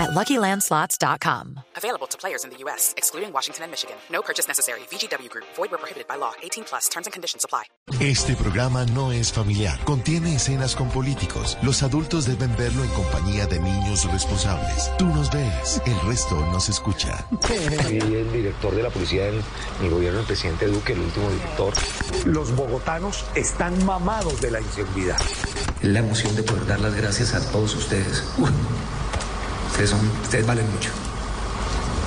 at LuckyLandSlots.com. Available to players in the U.S., excluding Washington and Michigan. No purchase necessary. VGW Group. Void where prohibited by law. 18 plus. Terms and conditions apply. Este programa no es familiar. Contiene escenas con políticos. Los adultos deben verlo en compañía de niños responsables. Tú nos ves, el resto nos escucha. Y el director de la policía del mi gobierno, el presidente Duque, el último director. Los bogotanos están mamados de la inseguridad. La emoción de poder dar las gracias a todos ustedes. Uy, ustedes, valen mucho.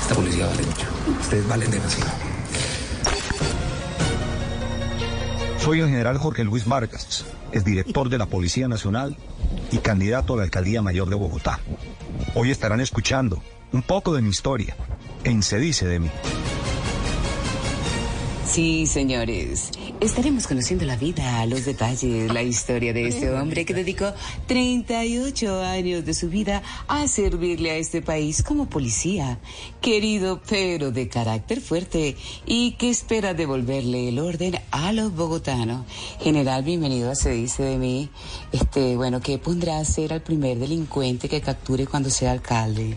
Esta policía vale mucho. Ustedes valen demasiado. Soy el general Jorge Luis Vargas, es director de la Policía Nacional y candidato a la Alcaldía Mayor de Bogotá. Hoy estarán escuchando un poco de mi historia en Se dice de mí. Sí, señores. Estaremos conociendo la vida, los detalles, la historia de este hombre que dedicó 38 años de su vida a servirle a este país como policía. Querido, pero de carácter fuerte y que espera devolverle el orden a los bogotanos. General, bienvenido Se Dice de mí. Este, bueno, ¿qué pondrá a hacer al primer delincuente que capture cuando sea alcalde?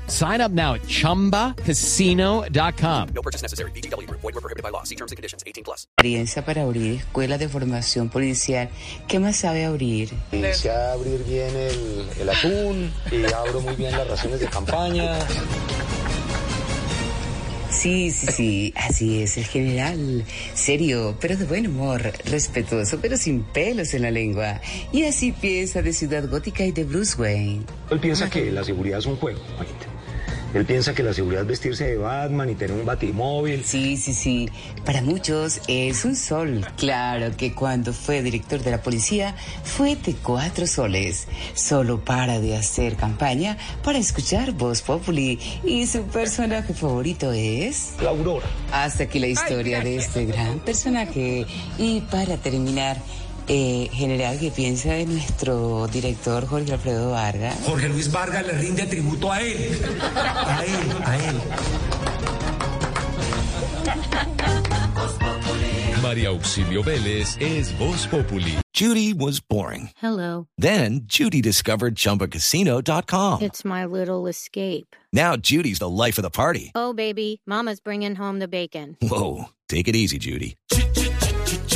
Sign up now at ChumbaCasino.com. No purchase necessary. Group. Void were prohibited by law. See terms and conditions. 18 plus. experiencia para abrir escuelas de formación policial. ¿Qué más sabe abrir? Sé abrir bien el, el atún y abro muy bien las raciones de campaña. Sí, sí, sí, así es el general. Serio, pero de buen humor, respetuoso, pero sin pelos en la lengua. Y así piensa de Ciudad Gótica y de Bruce Wayne. Él piensa que la seguridad es un juego. Él piensa que la seguridad es vestirse de Batman y tener un batimóvil. Sí, sí, sí. Para muchos es un sol. Claro que cuando fue director de la policía fue de cuatro soles. Solo para de hacer campaña para escuchar Voz Populi. Y su personaje favorito es... La Aurora. Hasta aquí la historia de este gran personaje. Y para terminar... Eh, general, ¿qué piensa de nuestro director Jorge Alfredo Vargas? Jorge Luis Vargas le rinde tributo a él. A él, a él. María Auxilio Vélez es Voz Populi. Judy was boring. Hello. Then Judy discovered ChumbaCasino.com. It's my little escape. Now Judy's the life of the party. Oh, baby, Mama's bringing home the bacon. Whoa, take it easy, Judy.